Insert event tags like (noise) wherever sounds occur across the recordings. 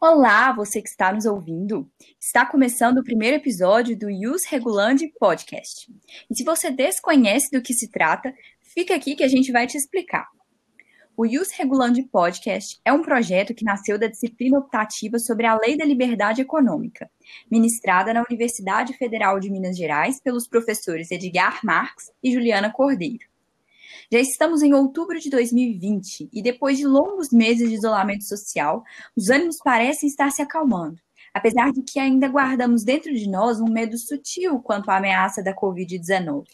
Olá, você que está nos ouvindo. Está começando o primeiro episódio do Use Regulandi Podcast. E se você desconhece do que se trata, fica aqui que a gente vai te explicar. O Use Regulandi Podcast é um projeto que nasceu da disciplina optativa sobre a Lei da Liberdade Econômica, ministrada na Universidade Federal de Minas Gerais pelos professores Edgar Marx e Juliana Cordeiro. Já estamos em outubro de 2020 e depois de longos meses de isolamento social, os ânimos parecem estar se acalmando, apesar de que ainda guardamos dentro de nós um medo sutil quanto à ameaça da Covid-19.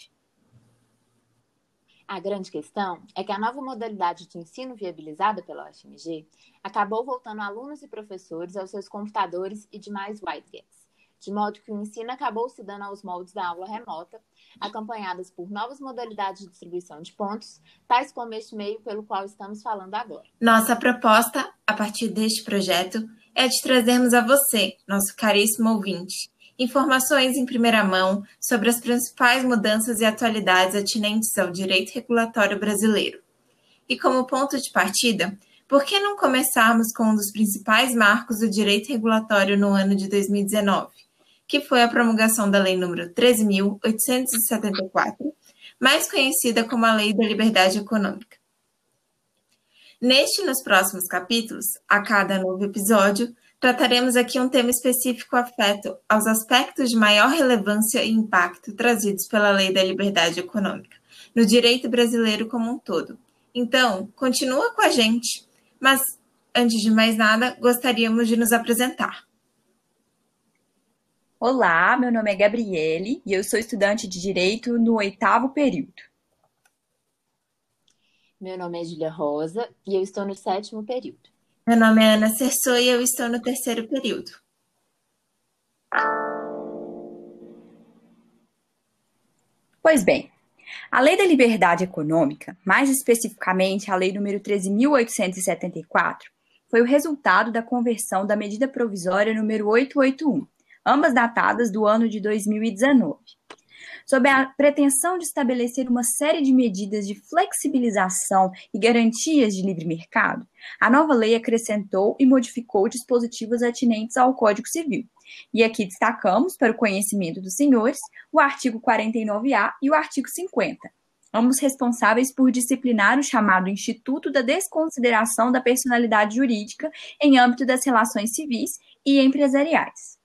A grande questão é que a nova modalidade de ensino viabilizada pela UFMG acabou voltando alunos e professores aos seus computadores e demais widgets de modo que o ensino acabou se dando aos moldes da aula remota, acompanhadas por novas modalidades de distribuição de pontos, tais como este meio pelo qual estamos falando agora. Nossa proposta, a partir deste projeto, é de trazermos a você, nosso caríssimo ouvinte, informações em primeira mão sobre as principais mudanças e atualidades atinentes ao direito regulatório brasileiro. E como ponto de partida, por que não começarmos com um dos principais marcos do direito regulatório no ano de 2019? que foi a promulgação da Lei nº 13.874, mais conhecida como a Lei da Liberdade Econômica. Neste e nos próximos capítulos, a cada novo episódio, trataremos aqui um tema específico afeto aos aspectos de maior relevância e impacto trazidos pela Lei da Liberdade Econômica, no direito brasileiro como um todo. Então, continua com a gente, mas antes de mais nada, gostaríamos de nos apresentar. Olá, meu nome é Gabriele e eu sou estudante de Direito no oitavo período. Meu nome é Julia Rosa e eu estou no sétimo período. Meu nome é Ana Cerçou e eu estou no terceiro período. Pois bem, a Lei da Liberdade Econômica, mais especificamente a Lei nº 13.874, foi o resultado da conversão da medida provisória número 881, ambas datadas do ano de 2019. Sob a pretensão de estabelecer uma série de medidas de flexibilização e garantias de livre mercado, a nova lei acrescentou e modificou dispositivos atinentes ao Código Civil. E aqui destacamos, para o conhecimento dos senhores, o artigo 49A e o artigo 50, ambos responsáveis por disciplinar o chamado Instituto da Desconsideração da Personalidade Jurídica em âmbito das relações civis e empresariais.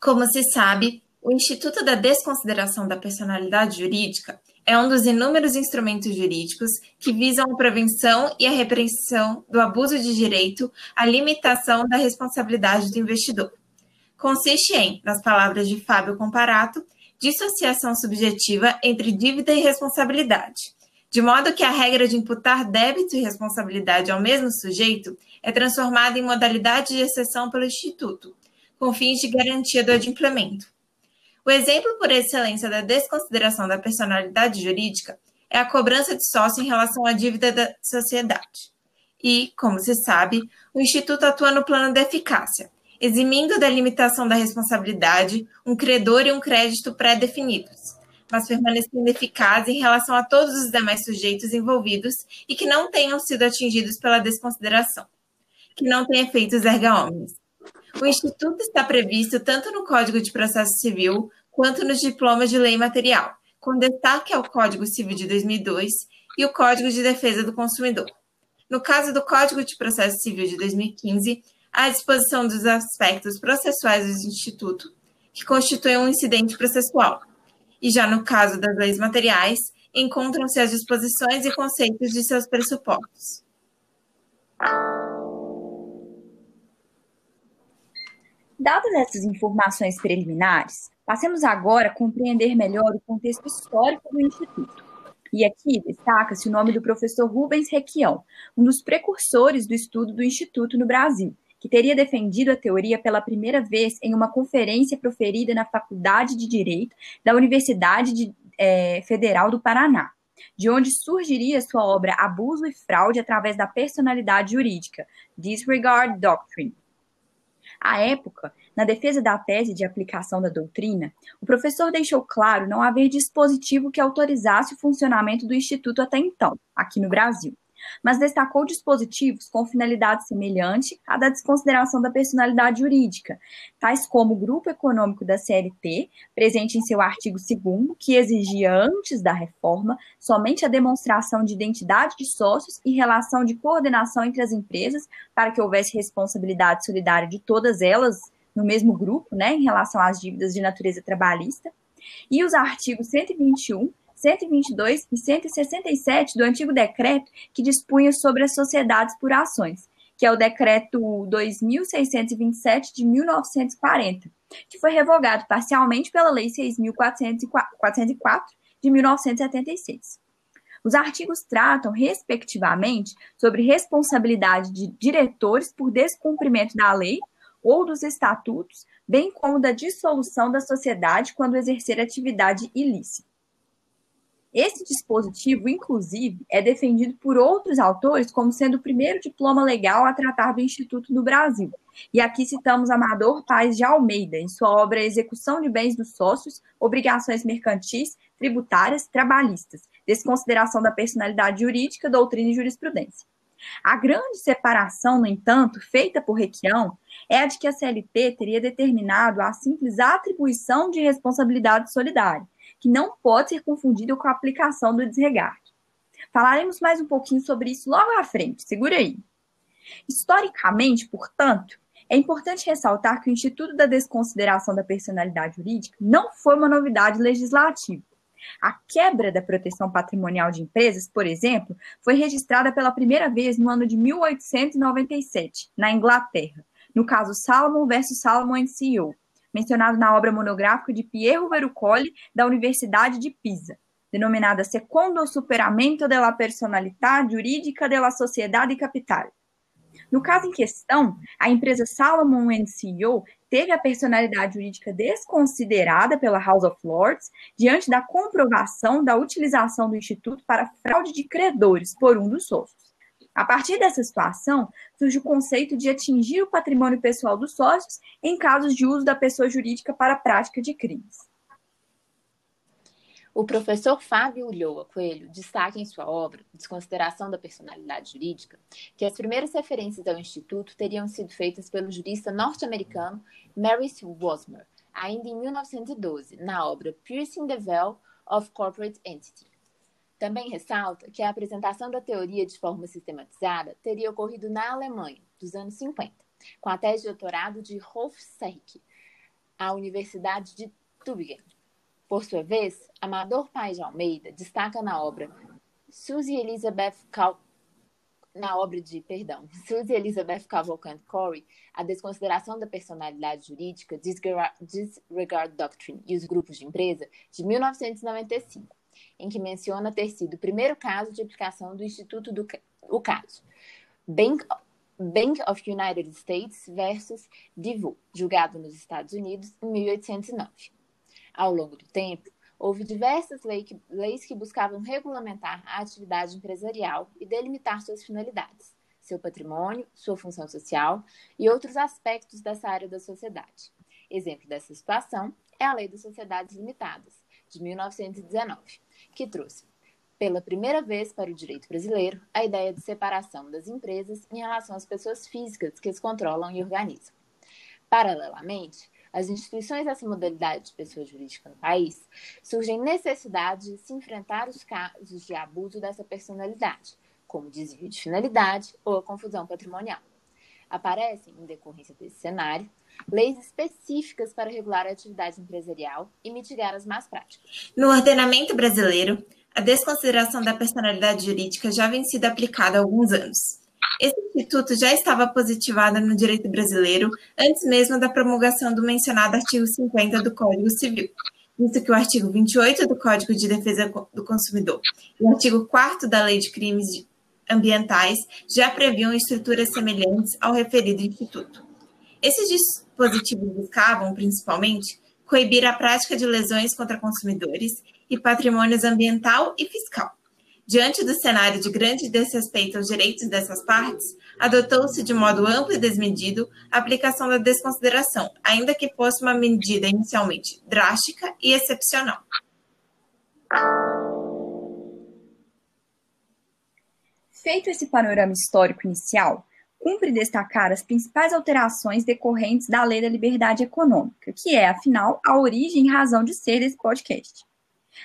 Como se sabe, o Instituto da Desconsideração da Personalidade Jurídica é um dos inúmeros instrumentos jurídicos que visam a prevenção e a repressão do abuso de direito, a limitação da responsabilidade do investidor. Consiste em, nas palavras de Fábio Comparato, dissociação subjetiva entre dívida e responsabilidade, de modo que a regra de imputar débito e responsabilidade ao mesmo sujeito é transformada em modalidade de exceção pelo Instituto, com fins de garantia do adimplemento. O exemplo por excelência da desconsideração da personalidade jurídica é a cobrança de sócio em relação à dívida da sociedade. E, como se sabe, o Instituto atua no plano da eficácia, eximindo da limitação da responsabilidade um credor e um crédito pré-definidos, mas permanecendo eficaz em relação a todos os demais sujeitos envolvidos e que não tenham sido atingidos pela desconsideração, que não tenha efeitos erga omnes, o Instituto está previsto tanto no Código de Processo Civil quanto nos diplomas de lei material, com destaque ao Código Civil de 2002 e o Código de Defesa do Consumidor. No caso do Código de Processo Civil de 2015, há a disposição dos aspectos processuais do Instituto, que constituem um incidente processual. E já no caso das leis materiais, encontram-se as disposições e conceitos de seus pressupostos. Dadas essas informações preliminares, passemos agora a compreender melhor o contexto histórico do Instituto. E aqui destaca-se o nome do professor Rubens Requião, um dos precursores do estudo do Instituto no Brasil, que teria defendido a teoria pela primeira vez em uma conferência proferida na Faculdade de Direito da Universidade de, é, Federal do Paraná, de onde surgiria sua obra Abuso e Fraude através da Personalidade Jurídica, Disregard Doctrine, à época, Na defesa da tese de aplicação da doutrina, o professor deixou claro não haver dispositivo que autorizasse o funcionamento do Instituto até então, aqui no Brasil mas destacou dispositivos com finalidade semelhante à da desconsideração da personalidade jurídica, tais como o Grupo Econômico da CLT, presente em seu artigo 2 que exigia antes da reforma somente a demonstração de identidade de sócios e relação de coordenação entre as empresas para que houvesse responsabilidade solidária de todas elas no mesmo grupo, né, em relação às dívidas de natureza trabalhista, e os artigos 121 122 e 167 do antigo decreto que dispunha sobre as sociedades por ações, que é o decreto 2627 de 1940, que foi revogado parcialmente pela Lei 6.404 de 1976. Os artigos tratam, respectivamente, sobre responsabilidade de diretores por descumprimento da lei ou dos estatutos, bem como da dissolução da sociedade quando exercer atividade ilícita. Esse dispositivo, inclusive, é defendido por outros autores como sendo o primeiro diploma legal a tratar do Instituto no Brasil. E aqui citamos Amador Paz de Almeida, em sua obra Execução de Bens dos Sócios, Obrigações Mercantis, Tributárias, Trabalhistas, Desconsideração da Personalidade Jurídica, Doutrina e Jurisprudência. A grande separação, no entanto, feita por Requião é a de que a CLT teria determinado a simples atribuição de responsabilidade solidária, que não pode ser confundido com a aplicação do desregard. Falaremos mais um pouquinho sobre isso logo à frente, segura aí. Historicamente, portanto, é importante ressaltar que o Instituto da Desconsideração da Personalidade Jurídica não foi uma novidade legislativa. A quebra da proteção patrimonial de empresas, por exemplo, foi registrada pela primeira vez no ano de 1897, na Inglaterra, no caso Salomon versus Salomon CEO, mencionado na obra monográfica de Piero Verrucoli, da Universidade de Pisa, denominada Secondo Superamento della Personalità Jurídica della Sociedade Capital. No caso em questão, a empresa Salomon CEO teve a personalidade jurídica desconsiderada pela House of Lords diante da comprovação da utilização do Instituto para fraude de credores por um dos sócios. A partir dessa situação, surge o conceito de atingir o patrimônio pessoal dos sócios em casos de uso da pessoa jurídica para a prática de crimes. O professor Fábio Ulloa Coelho destaca em sua obra, Desconsideração da Personalidade Jurídica, que as primeiras referências ao Instituto teriam sido feitas pelo jurista norte-americano Maurice Wasmer, ainda em 1912, na obra Piercing the Veil of Corporate Entity. Também ressalta que a apresentação da teoria de forma sistematizada teria ocorrido na Alemanha, dos anos 50, com a tese de doutorado de Serrick, à Universidade de Tübingen. Por sua vez, Amador Paes de Almeida destaca na obra Suzy Elizabeth Cal... na obra de, perdão, (laughs) Suzy Elizabeth Cavalcante Corey, a desconsideração da personalidade jurídica, Disregard Doctrine e os grupos de empresa, de 1995 em que menciona ter sido o primeiro caso de aplicação do Instituto do o caso. Bank, Bank of United States versus Divu, julgado nos Estados Unidos em 1809. Ao longo do tempo, houve diversas lei que, leis que buscavam regulamentar a atividade empresarial e delimitar suas finalidades, seu patrimônio, sua função social e outros aspectos dessa área da sociedade. Exemplo dessa situação é a Lei das Sociedades Limitadas, de 1919, que trouxe, pela primeira vez para o direito brasileiro, a ideia de separação das empresas em relação às pessoas físicas que as controlam e organizam. Paralelamente, as instituições dessa modalidade de pessoa jurídica no país surgem necessidade de se enfrentar os casos de abuso dessa personalidade, como desvio de finalidade ou a confusão patrimonial. Aparecem, em decorrência desse cenário, leis específicas para regular a atividade empresarial e mitigar as más práticas. No ordenamento brasileiro, a desconsideração da personalidade jurídica já vem sido aplicada há alguns anos. Esse instituto já estava positivado no direito brasileiro antes mesmo da promulgação do mencionado artigo 50 do Código Civil, visto que o artigo 28 do Código de Defesa do Consumidor e o artigo 4 da Lei de Crimes Ambientais já previam estruturas semelhantes ao referido instituto. Esses dispositivos buscavam, principalmente, coibir a prática de lesões contra consumidores e patrimônios ambiental e fiscal, Diante do cenário de grande desrespeito aos direitos dessas partes, adotou-se de modo amplo e desmedido a aplicação da desconsideração, ainda que fosse uma medida inicialmente drástica e excepcional. Feito esse panorama histórico inicial, cumpre destacar as principais alterações decorrentes da Lei da Liberdade Econômica, que é, afinal, a origem e razão de ser desse podcast.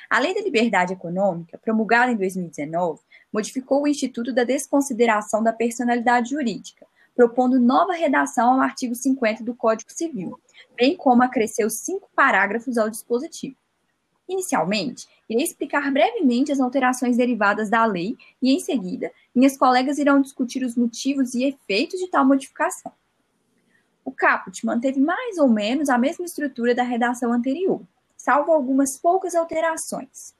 A Lei da Liberdade Econômica, promulgada em 2019, modificou o Instituto da Desconsideração da Personalidade Jurídica, propondo nova redação ao artigo 50 do Código Civil, bem como acresceu cinco parágrafos ao dispositivo. Inicialmente, irei explicar brevemente as alterações derivadas da lei e, em seguida, minhas colegas irão discutir os motivos e efeitos de tal modificação. O caput manteve mais ou menos a mesma estrutura da redação anterior, salvo algumas poucas alterações.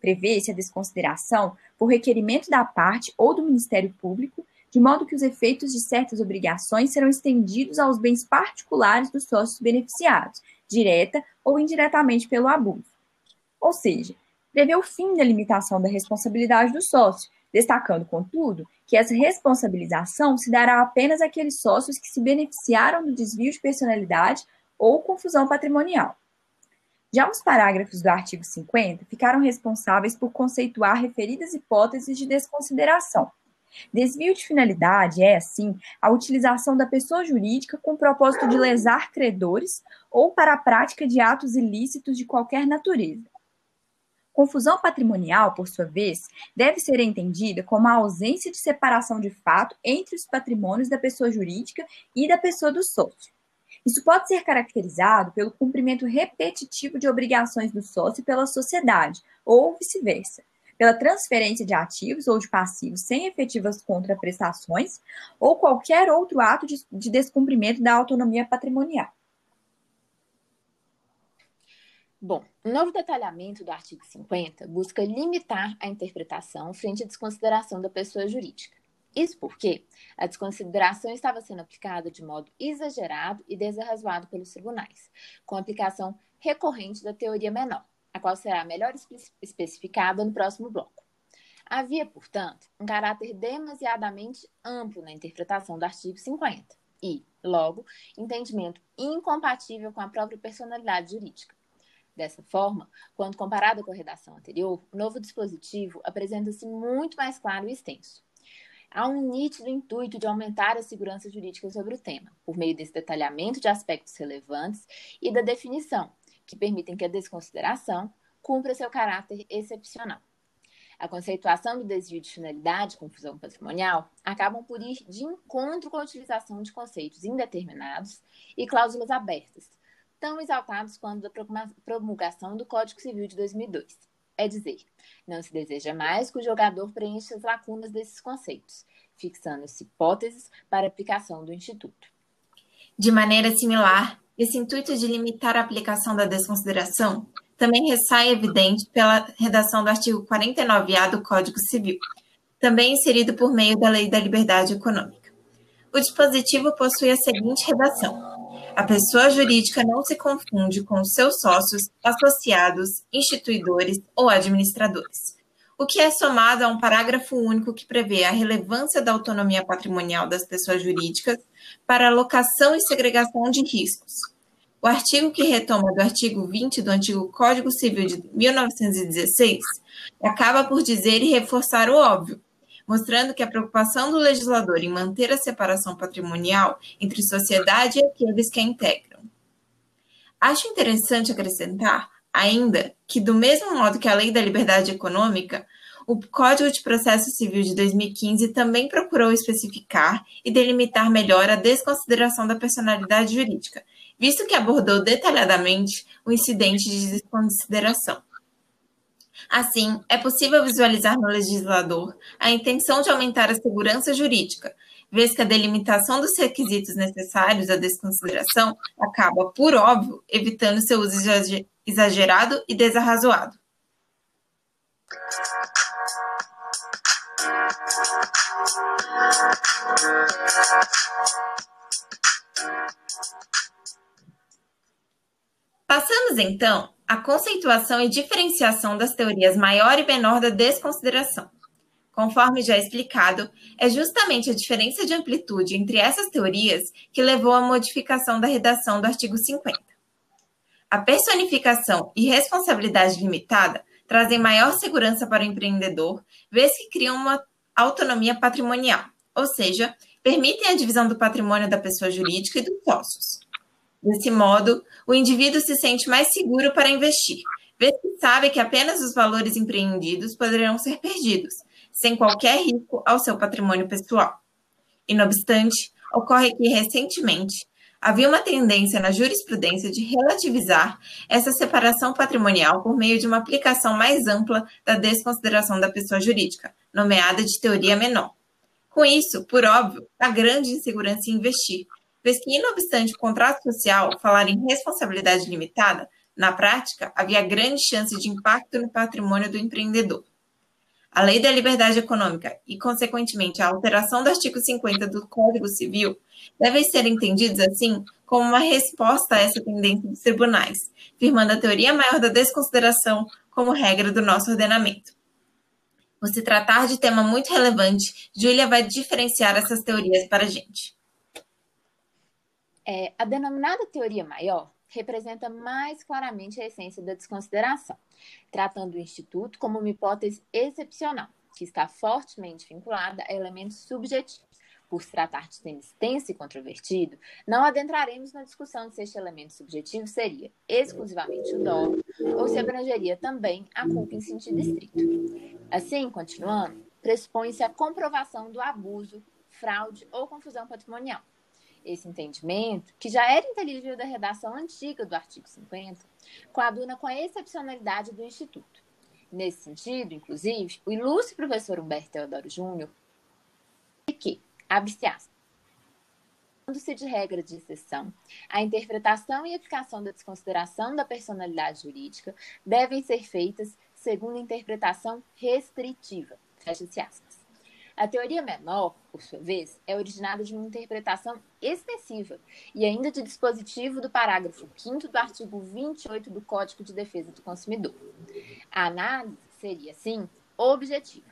Prevê-se a desconsideração por requerimento da parte ou do Ministério Público, de modo que os efeitos de certas obrigações serão estendidos aos bens particulares dos sócios beneficiados, direta ou indiretamente pelo abuso. Ou seja, prevê o fim da limitação da responsabilidade do sócio, destacando, contudo, que essa responsabilização se dará apenas àqueles sócios que se beneficiaram do desvio de personalidade ou confusão patrimonial. Já os parágrafos do artigo 50 ficaram responsáveis por conceituar referidas hipóteses de desconsideração. Desvio de finalidade é, assim, a utilização da pessoa jurídica com o propósito de lesar credores ou para a prática de atos ilícitos de qualquer natureza. Confusão patrimonial, por sua vez, deve ser entendida como a ausência de separação de fato entre os patrimônios da pessoa jurídica e da pessoa do sócio. Isso pode ser caracterizado pelo cumprimento repetitivo de obrigações do sócio pela sociedade, ou vice-versa, pela transferência de ativos ou de passivos sem efetivas contraprestações, ou qualquer outro ato de, de descumprimento da autonomia patrimonial. Bom, o novo detalhamento do artigo 50 busca limitar a interpretação frente à desconsideração da pessoa jurídica. Isso porque a desconsideração estava sendo aplicada de modo exagerado e desarrazoado pelos tribunais, com aplicação recorrente da teoria menor, a qual será melhor especificada no próximo bloco. Havia, portanto, um caráter demasiadamente amplo na interpretação do artigo 50 e, logo, entendimento incompatível com a própria personalidade jurídica. Dessa forma, quando comparado com a redação anterior, o novo dispositivo apresenta-se muito mais claro e extenso. Há um nítido intuito de aumentar a segurança jurídica sobre o tema, por meio desse detalhamento de aspectos relevantes e da definição, que permitem que a desconsideração cumpra seu caráter excepcional. A conceituação do desvio de finalidade e confusão patrimonial acabam por ir de encontro com a utilização de conceitos indeterminados e cláusulas abertas, tão exaltados quanto da promulgação do Código Civil de 2002. É dizer, não se deseja mais que o jogador preencha as lacunas desses conceitos, fixando-se hipóteses para aplicação do Instituto. De maneira similar, esse intuito de limitar a aplicação da desconsideração também ressai evidente pela redação do artigo 49A do Código Civil, também inserido por meio da Lei da Liberdade Econômica. O dispositivo possui a seguinte redação: a pessoa jurídica não se confunde com seus sócios, associados, instituidores ou administradores. O que é somado a um parágrafo único que prevê a relevância da autonomia patrimonial das pessoas jurídicas para alocação e segregação de riscos. O artigo que retoma do artigo 20 do antigo Código Civil de 1916 acaba por dizer e reforçar o óbvio, mostrando que a preocupação do legislador em manter a separação patrimonial entre sociedade e aqueles que a integram. Acho interessante acrescentar, ainda, que, do mesmo modo que a Lei da Liberdade Econômica, o Código de Processo Civil de 2015 também procurou especificar e delimitar melhor a desconsideração da personalidade jurídica, visto que abordou detalhadamente o incidente de desconsideração. Assim, é possível visualizar no legislador a intenção de aumentar a segurança jurídica, vez que a delimitação dos requisitos necessários à desconsideração acaba, por óbvio, evitando seu uso exagerado e desarrazoado. Passamos então à conceituação e diferenciação das teorias maior e menor da desconsideração. Conforme já explicado, é justamente a diferença de amplitude entre essas teorias que levou à modificação da redação do artigo 50. A personificação e responsabilidade limitada trazem maior segurança para o empreendedor, vez que criam uma autonomia patrimonial, ou seja, permitem a divisão do patrimônio da pessoa jurídica e dos sócios. Desse modo, o indivíduo se sente mais seguro para investir, vez que sabe que apenas os valores empreendidos poderão ser perdidos, sem qualquer risco ao seu patrimônio pessoal. E, não obstante, ocorre que, recentemente, havia uma tendência na jurisprudência de relativizar essa separação patrimonial por meio de uma aplicação mais ampla da desconsideração da pessoa jurídica, nomeada de teoria menor. Com isso, por óbvio, há grande insegurança em investir, vez que, não obstante o contrato social falar em responsabilidade limitada, na prática, havia grande chance de impacto no patrimônio do empreendedor. A Lei da Liberdade Econômica e, consequentemente, a alteração do artigo 50 do Código Civil devem ser entendidos, assim, como uma resposta a essa tendência dos tribunais, firmando a teoria maior da desconsideração como regra do nosso ordenamento. Por se tratar de tema muito relevante, Júlia vai diferenciar essas teorias para a gente. É, a denominada teoria maior representa mais claramente a essência da desconsideração, tratando o Instituto como uma hipótese excepcional, que está fortemente vinculada a elementos subjetivos. Por se tratar de tema extenso e controvertido, não adentraremos na discussão se este elemento subjetivo seria exclusivamente o dolo ou se abrangeria também a culpa em sentido estrito. Assim, continuando, pressupõe-se a comprovação do abuso, fraude ou confusão patrimonial esse entendimento, que já era inteligível da redação antiga do artigo 50, coaduna com a excepcionalidade do Instituto. Nesse sentido, inclusive, o ilustre professor Humberto Teodoro Júnior que, abre-se se de regra de exceção, a interpretação e aplicação da desconsideração da personalidade jurídica devem ser feitas segundo interpretação restritiva. Fecha-se aspas. A teoria menor, por sua vez, é originada de uma interpretação extensiva e ainda de dispositivo do parágrafo 5 do artigo 28 do Código de Defesa do Consumidor. A análise seria, assim, objetiva,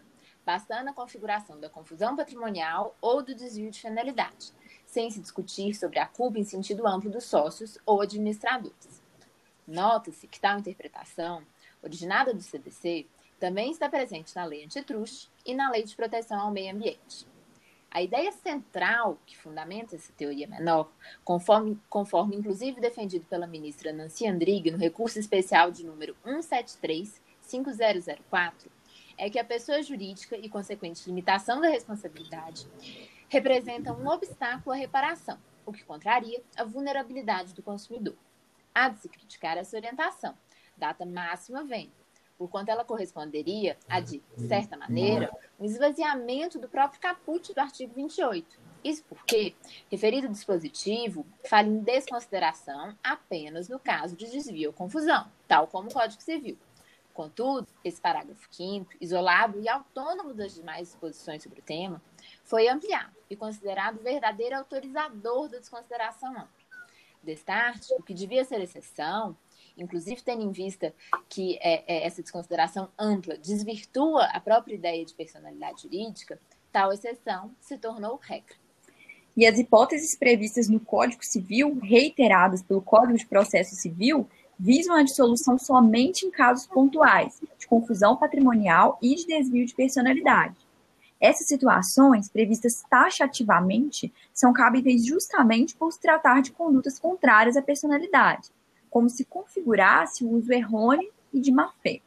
bastando a configuração da confusão patrimonial ou do desvio de finalidade, sem se discutir sobre a culpa em sentido amplo dos sócios ou administradores. Nota-se que tal interpretação, originada do CDC, também está presente na Lei Antitruste e na Lei de Proteção ao Meio Ambiente. A ideia central que fundamenta essa teoria menor, conforme, conforme inclusive defendido pela ministra Nancy Andrighi no recurso especial de número 173-5004, é que a pessoa jurídica e consequente limitação da responsabilidade representam um obstáculo à reparação, o que contraria a vulnerabilidade do consumidor. Há de se criticar essa orientação. Data máxima vem, porquanto ela corresponderia a, de certa maneira, um esvaziamento do próprio caput do artigo 28. Isso porque, referido dispositivo, fala em desconsideração apenas no caso de desvio ou confusão, tal como o Código Civil. Contudo, esse parágrafo 5 isolado e autônomo das demais disposições sobre o tema, foi ampliado e considerado verdadeiro autorizador da desconsideração ampla. Destarte, o que devia ser exceção, inclusive tendo em vista que é, é, essa desconsideração ampla desvirtua a própria ideia de personalidade jurídica, tal exceção se tornou regra. E as hipóteses previstas no Código Civil, reiteradas pelo Código de Processo Civil, visam a dissolução somente em casos pontuais, de confusão patrimonial e de desvio de personalidade. Essas situações, previstas taxativamente, são cabíveis justamente por se tratar de condutas contrárias à personalidade, como se configurasse o uso errôneo e de má fé.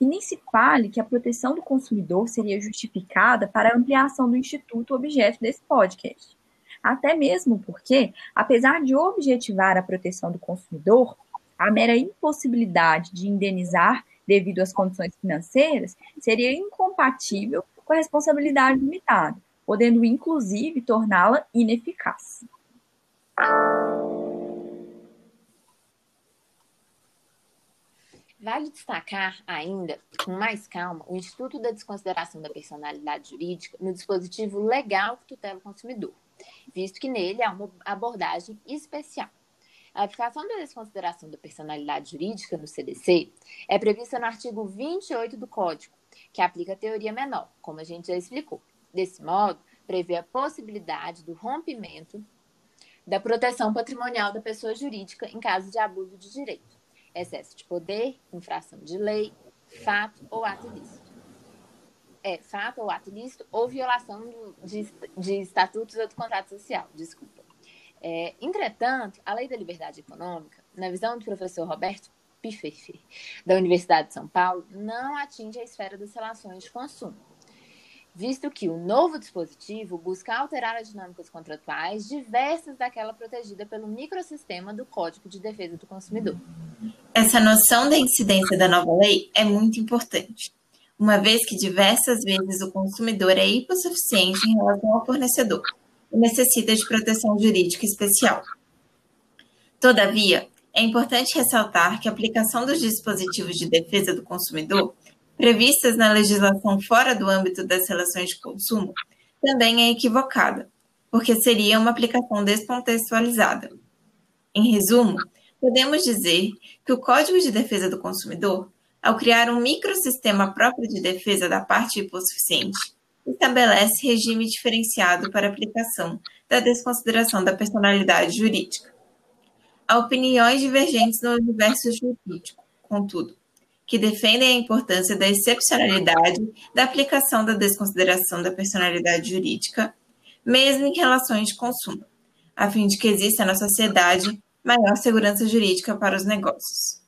E nem se fale que a proteção do consumidor seria justificada para a ampliação do instituto objeto desse podcast. Até mesmo porque, apesar de objetivar a proteção do consumidor, a mera impossibilidade de indenizar devido às condições financeiras seria incompatível com a responsabilidade limitada, podendo inclusive torná-la ineficaz. Vale destacar ainda, com mais calma, o Instituto da Desconsideração da Personalidade Jurídica no dispositivo legal que tutela o consumidor, visto que nele há uma abordagem especial. A aplicação da desconsideração da personalidade jurídica no CDC é prevista no artigo 28 do Código, que aplica a teoria menor, como a gente já explicou. Desse modo, prevê a possibilidade do rompimento da proteção patrimonial da pessoa jurídica em caso de abuso de direito, excesso de poder, infração de lei, fato ou ato ilícito. É, fato ou ato ilícito ou violação do, de, de estatutos ou do contrato social, desculpa. É, entretanto, a Lei da Liberdade Econômica, na visão do professor Roberto Piffer, da Universidade de São Paulo, não atinge a esfera das relações de consumo visto que o novo dispositivo busca alterar as dinâmicas contratuais diversas daquela protegida pelo microsistema do Código de Defesa do Consumidor. Essa noção da incidência da nova lei é muito importante, uma vez que diversas vezes o consumidor é hipossuficiente em relação ao fornecedor e necessita de proteção jurídica especial. Todavia, é importante ressaltar que a aplicação dos dispositivos de defesa do consumidor previstas na legislação fora do âmbito das relações de consumo também é equivocada, porque seria uma aplicação descontextualizada. Em resumo, podemos dizer que o Código de Defesa do Consumidor, ao criar um microsistema próprio de defesa da parte hipossuficiente, estabelece regime diferenciado para aplicação da desconsideração da personalidade jurídica. Há opiniões divergentes no universo jurídico, contudo, que defendem a importância da excepcionalidade da aplicação da desconsideração da personalidade jurídica, mesmo em relações de consumo, a fim de que exista na sociedade maior segurança jurídica para os negócios.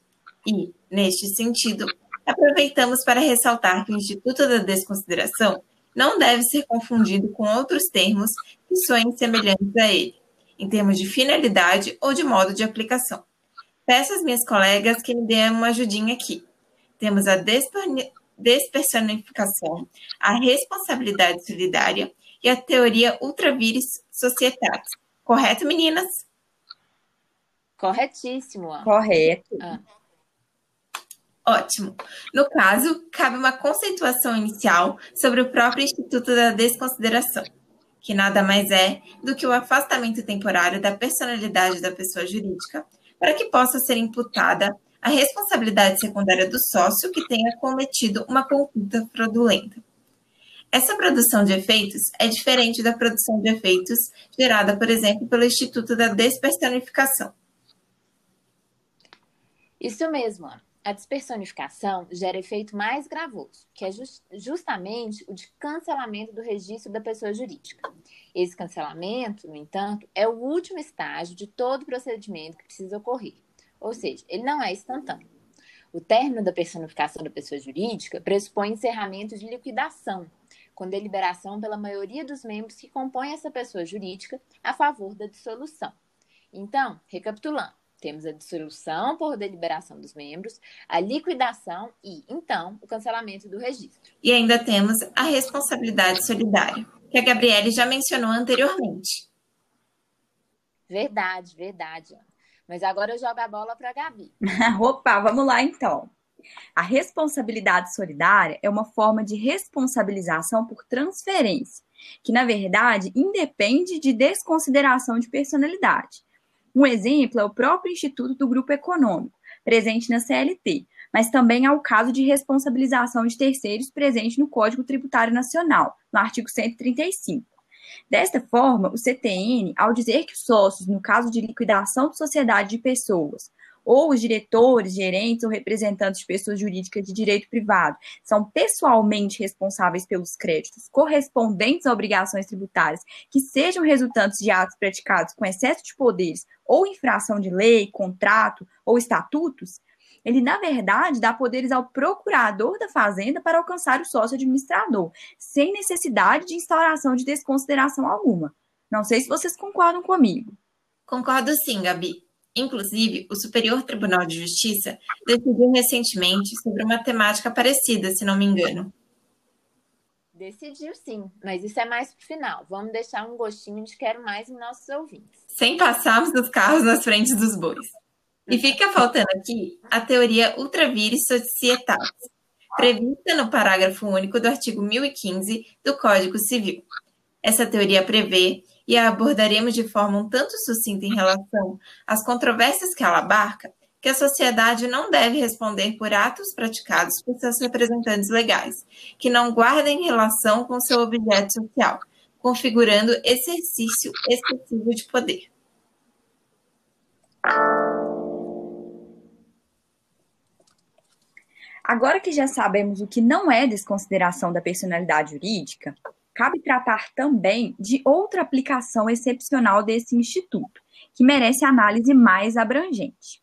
E, neste sentido, aproveitamos para ressaltar que o Instituto da Desconsideração não deve ser confundido com outros termos que soem semelhantes a ele, em termos de finalidade ou de modo de aplicação. Peço às minhas colegas que me deem uma ajudinha aqui temos a despersonificação, a responsabilidade solidária e a teoria ultraviris societatis. Correto, meninas? Corretíssimo. Correto. Ah. Ótimo. No caso, cabe uma conceituação inicial sobre o próprio Instituto da Desconsideração, que nada mais é do que o afastamento temporário da personalidade da pessoa jurídica para que possa ser imputada a responsabilidade secundária do sócio que tenha cometido uma conduta fraudulenta. Essa produção de efeitos é diferente da produção de efeitos gerada, por exemplo, pelo Instituto da Despersonificação. Isso mesmo. A despersonificação gera efeito mais gravoso, que é just, justamente o de cancelamento do registro da pessoa jurídica. Esse cancelamento, no entanto, é o último estágio de todo procedimento que precisa ocorrer ou seja, ele não é instantâneo. O término da personificação da pessoa jurídica pressupõe encerramento de liquidação, com deliberação pela maioria dos membros que compõem essa pessoa jurídica a favor da dissolução. Então, recapitulando, temos a dissolução por deliberação dos membros, a liquidação e, então, o cancelamento do registro. E ainda temos a responsabilidade solidária, que a Gabriele já mencionou anteriormente. Verdade, verdade. Mas agora eu jogo a bola para a Gabi. (laughs) Opa, vamos lá então. A responsabilidade solidária é uma forma de responsabilização por transferência, que na verdade independe de desconsideração de personalidade. Um exemplo é o próprio Instituto do Grupo Econômico, presente na CLT, mas também há o caso de responsabilização de terceiros presente no Código Tributário Nacional, no artigo 135. Desta forma, o CTN, ao dizer que os sócios, no caso de liquidação de sociedade de pessoas, ou os diretores, gerentes ou representantes de pessoas jurídicas de direito privado são pessoalmente responsáveis pelos créditos correspondentes a obrigações tributárias que sejam resultantes de atos praticados com excesso de poderes ou infração de lei, contrato ou estatutos, ele, na verdade, dá poderes ao procurador da Fazenda para alcançar o sócio administrador, sem necessidade de instauração de desconsideração alguma. Não sei se vocês concordam comigo. Concordo sim, Gabi. Inclusive, o Superior Tribunal de Justiça decidiu recentemente sobre uma temática parecida, se não me engano. Decidiu sim, mas isso é mais pro final. Vamos deixar um gostinho de quero mais em nossos ouvintes. Sem passarmos os carros nas frentes dos bois. E fica faltando aqui a teoria ultraviris societatis, prevista no parágrafo único do artigo 1015 do Código Civil. Essa teoria prevê, e a abordaremos de forma um tanto sucinta em relação às controvérsias que ela abarca, que a sociedade não deve responder por atos praticados por seus representantes legais, que não guardem relação com seu objeto social, configurando exercício excessivo de poder. Agora que já sabemos o que não é desconsideração da personalidade jurídica, cabe tratar também de outra aplicação excepcional desse instituto, que merece análise mais abrangente.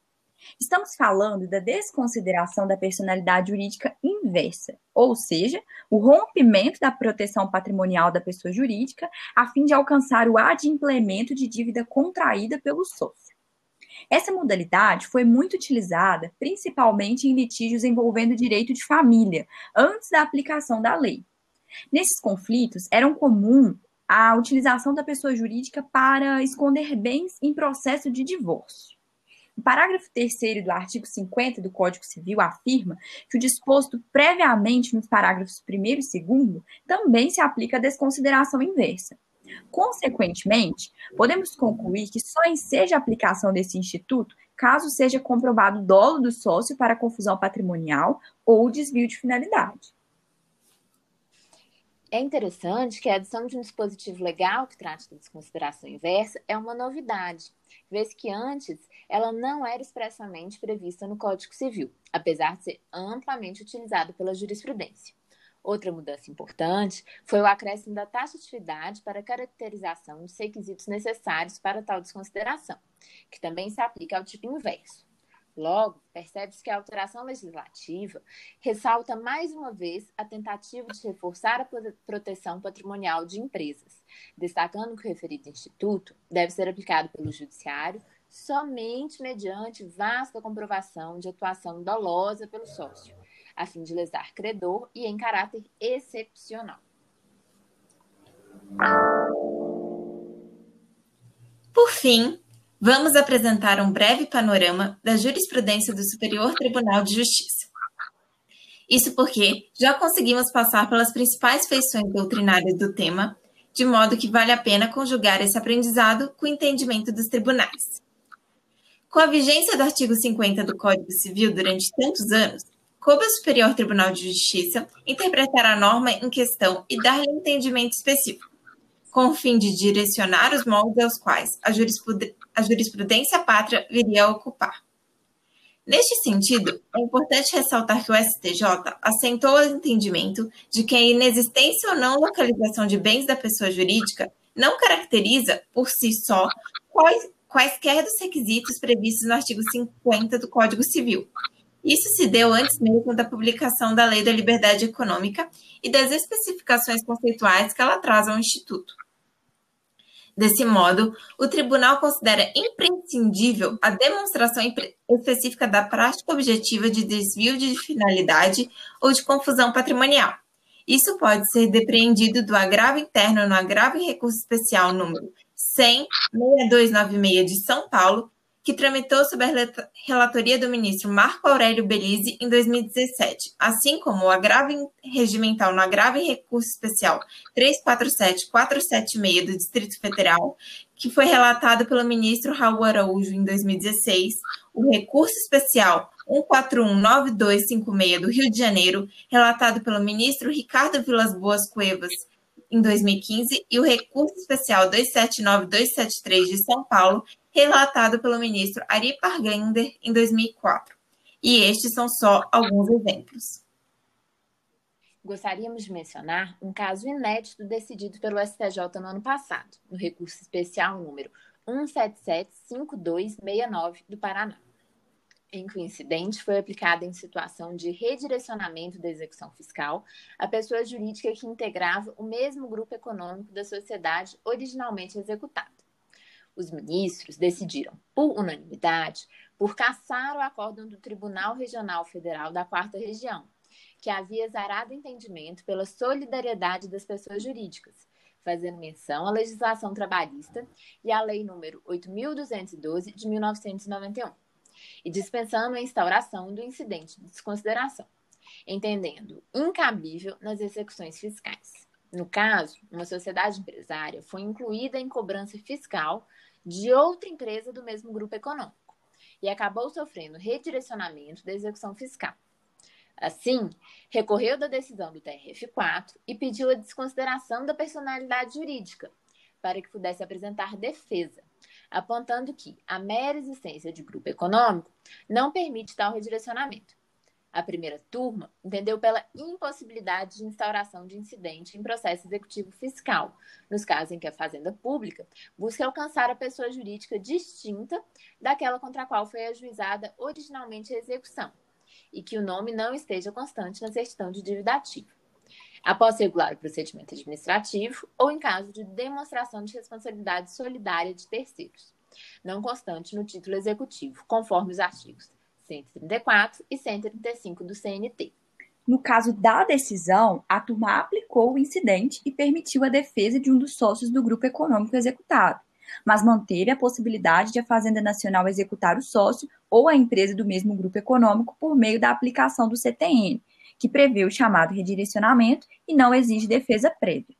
Estamos falando da desconsideração da personalidade jurídica inversa, ou seja, o rompimento da proteção patrimonial da pessoa jurídica a fim de alcançar o adimplemento de dívida contraída pelo sócio. Essa modalidade foi muito utilizada principalmente em litígios envolvendo direito de família, antes da aplicação da lei. Nesses conflitos, era comum a utilização da pessoa jurídica para esconder bens em processo de divórcio. O parágrafo 3 do artigo 50 do Código Civil afirma que o disposto previamente nos parágrafos 1 e 2 também se aplica à desconsideração inversa. Consequentemente, podemos concluir que só enseja a aplicação desse instituto caso seja comprovado dolo do sócio para confusão patrimonial ou desvio de finalidade. É interessante que a adição de um dispositivo legal que trate da desconsideração inversa é uma novidade, vez que antes ela não era expressamente prevista no Código Civil, apesar de ser amplamente utilizada pela jurisprudência. Outra mudança importante foi o acréscimo da taxatividade para caracterização dos requisitos necessários para tal desconsideração, que também se aplica ao tipo inverso. Logo, percebe-se que a alteração legislativa ressalta mais uma vez a tentativa de reforçar a proteção patrimonial de empresas, destacando que o referido instituto deve ser aplicado pelo Judiciário somente mediante vasta comprovação de atuação dolosa pelo sócio, a fim de lesar credor e em caráter excepcional. Por fim, vamos apresentar um breve panorama da jurisprudência do Superior Tribunal de Justiça. Isso porque já conseguimos passar pelas principais feições doutrinárias do tema, de modo que vale a pena conjugar esse aprendizado com o entendimento dos tribunais. Com a vigência do artigo 50 do Código Civil durante tantos anos, coube ao Superior Tribunal de Justiça interpretar a norma em questão e dar-lhe entendimento específico com o fim de direcionar os moldes aos quais a, a jurisprudência pátria viria a ocupar. Neste sentido, é importante ressaltar que o STJ assentou o entendimento de que a inexistência ou não localização de bens da pessoa jurídica não caracteriza, por si só, quais, quaisquer dos requisitos previstos no artigo 50 do Código Civil. Isso se deu antes mesmo da publicação da Lei da Liberdade Econômica e das especificações conceituais que ela traz ao Instituto. Desse modo, o tribunal considera imprescindível a demonstração específica da prática objetiva de desvio de finalidade ou de confusão patrimonial. Isso pode ser depreendido do agravo interno no agravo em recurso especial número 100.6296 de São Paulo, que tramitou sob a relatoria do ministro Marco Aurélio Belize em 2017, assim como o agravo regimental no agravo em recurso especial 347476 do Distrito Federal, que foi relatado pelo ministro Raul Araújo em 2016, o recurso especial 1419256 do Rio de Janeiro, relatado pelo ministro Ricardo Vilas Boas Cuevas em 2015, e o recurso especial 279273 de São Paulo, relatado pelo ministro Ari Pargender em 2004. E estes são só alguns exemplos. Gostaríamos de mencionar um caso inédito decidido pelo STJ no ano passado, no recurso especial número 1775269 do Paraná, em que o incidente foi aplicado em situação de redirecionamento da execução fiscal a pessoa jurídica que integrava o mesmo grupo econômico da sociedade originalmente executada os ministros decidiram, por unanimidade, por caçar o acórdão do Tribunal Regional Federal da Quarta Região, que havia exarado entendimento pela solidariedade das pessoas jurídicas, fazendo menção à legislação trabalhista e à Lei número 8.212 de 1991, e dispensando a instauração do incidente de desconsideração, entendendo incabível nas execuções fiscais. No caso, uma sociedade empresária foi incluída em cobrança fiscal de outra empresa do mesmo grupo econômico. e acabou sofrendo redirecionamento da execução fiscal. Assim, recorreu da decisão do TRF4 e pediu a desconsideração da personalidade jurídica, para que pudesse apresentar defesa, apontando que a mera existência de grupo econômico não permite tal redirecionamento. A primeira turma entendeu pela impossibilidade de instauração de incidente em processo executivo fiscal, nos casos em que a Fazenda Pública busca alcançar a pessoa jurídica distinta daquela contra a qual foi ajuizada originalmente a execução, e que o nome não esteja constante na certidão de dívida ativa. Após regular o procedimento administrativo ou em caso de demonstração de responsabilidade solidária de terceiros, não constante no título executivo, conforme os artigos 134 e 135 do CNT. No caso da decisão, a turma aplicou o incidente e permitiu a defesa de um dos sócios do grupo econômico executado, mas manteve a possibilidade de a Fazenda Nacional executar o sócio ou a empresa do mesmo grupo econômico por meio da aplicação do CTN, que prevê o chamado redirecionamento e não exige defesa prévia.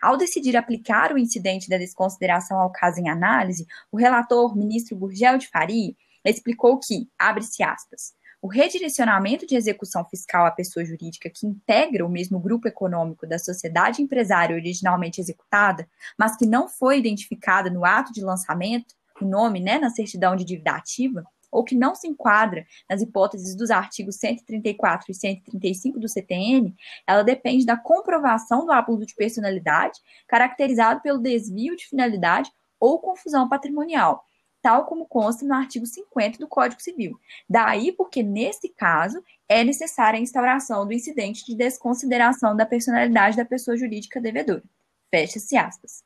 Ao decidir aplicar o incidente da desconsideração ao caso em análise, o relator, ministro Gurgel de Faria, explicou que, abre-se aspas, o redirecionamento de execução fiscal à pessoa jurídica que integra o mesmo grupo econômico da sociedade empresária originalmente executada, mas que não foi identificada no ato de lançamento, o nome, né, na certidão de dívida ativa, ou que não se enquadra nas hipóteses dos artigos 134 e 135 do CTN, ela depende da comprovação do abuso de personalidade, caracterizado pelo desvio de finalidade ou confusão patrimonial, tal como consta no artigo 50 do Código Civil. Daí porque, nesse caso, é necessária a instauração do incidente de desconsideração da personalidade da pessoa jurídica devedora. Fecha-se aspas.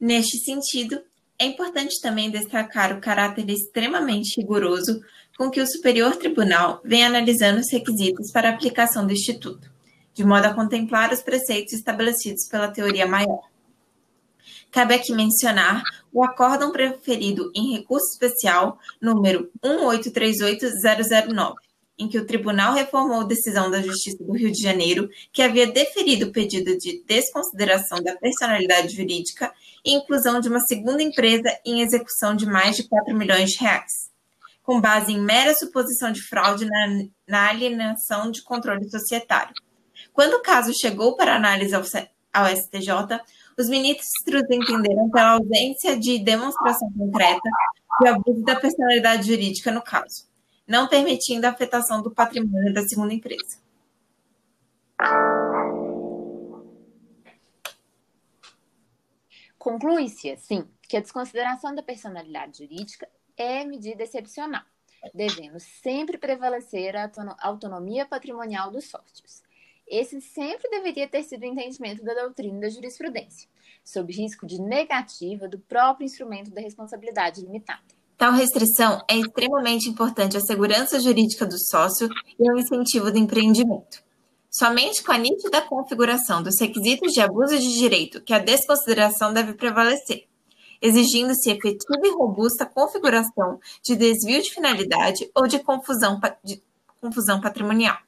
Neste sentido, é importante também destacar o caráter extremamente rigoroso com que o Superior Tribunal vem analisando os requisitos para a aplicação do Instituto, de modo a contemplar os preceitos estabelecidos pela teoria maior. Cabe aqui mencionar o acórdão preferido em recurso especial número 1838009, em que o tribunal reformou a decisão da Justiça do Rio de Janeiro, que havia deferido o pedido de desconsideração da personalidade jurídica e inclusão de uma segunda empresa em execução de mais de 4 milhões de reais, com base em mera suposição de fraude na, na alienação de controle societário. Quando o caso chegou para análise ao, ao STJ, os ministros entenderam pela ausência de demonstração concreta de abuso da personalidade jurídica no caso, não permitindo a afetação do patrimônio da segunda empresa. Conclui-se, assim, que a desconsideração da personalidade jurídica é medida excepcional, devendo sempre prevalecer a autonomia patrimonial dos sócios, esse sempre deveria ter sido o entendimento da doutrina da jurisprudência, sob risco de negativa do próprio instrumento da responsabilidade limitada. Tal restrição é extremamente importante à segurança jurídica do sócio e ao incentivo do empreendimento. Somente com a nítida configuração dos requisitos de abuso de direito que a desconsideração deve prevalecer, exigindo-se efetiva e robusta configuração de desvio de finalidade ou de confusão, de confusão patrimonial.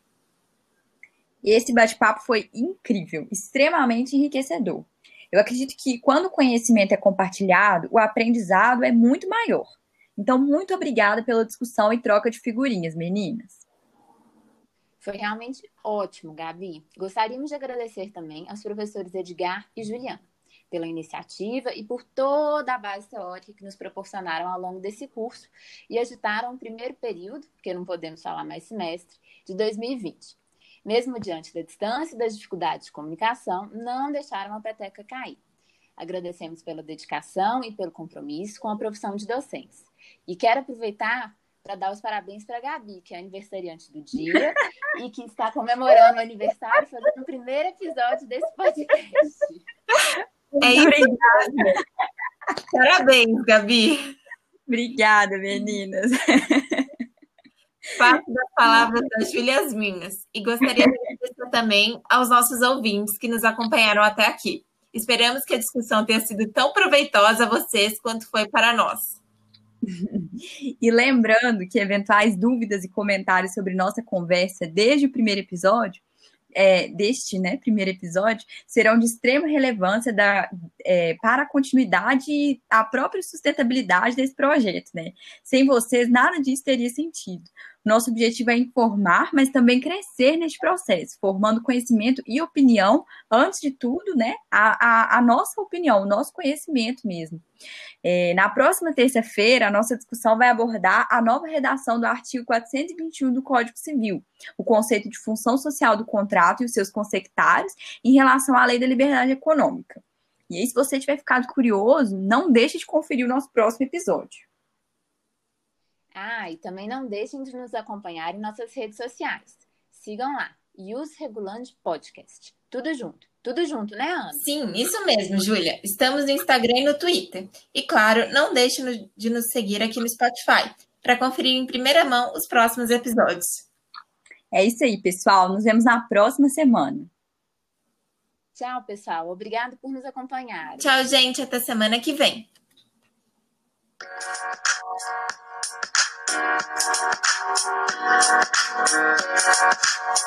Esse bate-papo foi incrível, extremamente enriquecedor. Eu acredito que quando o conhecimento é compartilhado, o aprendizado é muito maior. Então, muito obrigada pela discussão e troca de figurinhas, meninas. Foi realmente ótimo, Gabi. Gostaríamos de agradecer também aos professores Edgar e Juliana pela iniciativa e por toda a base teórica que nos proporcionaram ao longo desse curso e agitaram o primeiro período, porque não podemos falar mais semestre, de 2020 mesmo diante da distância e das dificuldades de comunicação, não deixaram a peteca cair. Agradecemos pela dedicação e pelo compromisso com a profissão de docentes. E quero aproveitar para dar os parabéns para a Gabi, que é aniversariante do dia e que está comemorando o aniversário, fazendo o primeiro episódio desse podcast. É isso. Parabéns, Gabi. Obrigada, meninas. Parte das palavras da Júlia as minhas. E gostaria de agradecer também aos nossos ouvintes que nos acompanharam até aqui. Esperamos que a discussão tenha sido tão proveitosa a vocês quanto foi para nós. (laughs) E lembrando que eventuais dúvidas e comentários sobre nossa conversa desde o primeiro episódio é, deste né, primeiro episódio serão de extrema relevância da, é, para a continuidade e a própria sustentabilidade desse projeto. Né? Sem vocês, nada disso teria sentido. Nosso objetivo é informar, mas também crescer neste processo, formando conhecimento e opinião, antes de tudo, né? A, a, a nossa opinião, o nosso conhecimento mesmo. É, na próxima terça-feira, a nossa discussão vai abordar a nova redação do artigo 421 do Código Civil, o conceito de função social do contrato e os seus consectários em relação à lei da liberdade econômica. E aí, se você tiver ficado curioso, não deixe de conferir o nosso próximo episódio. Ah, e também não deixem de nos acompanhar em nossas redes sociais. Sigam lá, Use Regulante Podcast. Tudo junto. Tudo junto, né, Ana? Sim, isso mesmo, Júlia. Estamos no Instagram e no Twitter. E claro, não deixe de nos seguir aqui no Spotify para conferir em primeira mão os próximos episódios. É isso aí, pessoal. Nos vemos na próxima semana. Tchau, pessoal. Obrigado por nos acompanhar. Tchau, gente. Até semana que vem. なるほど。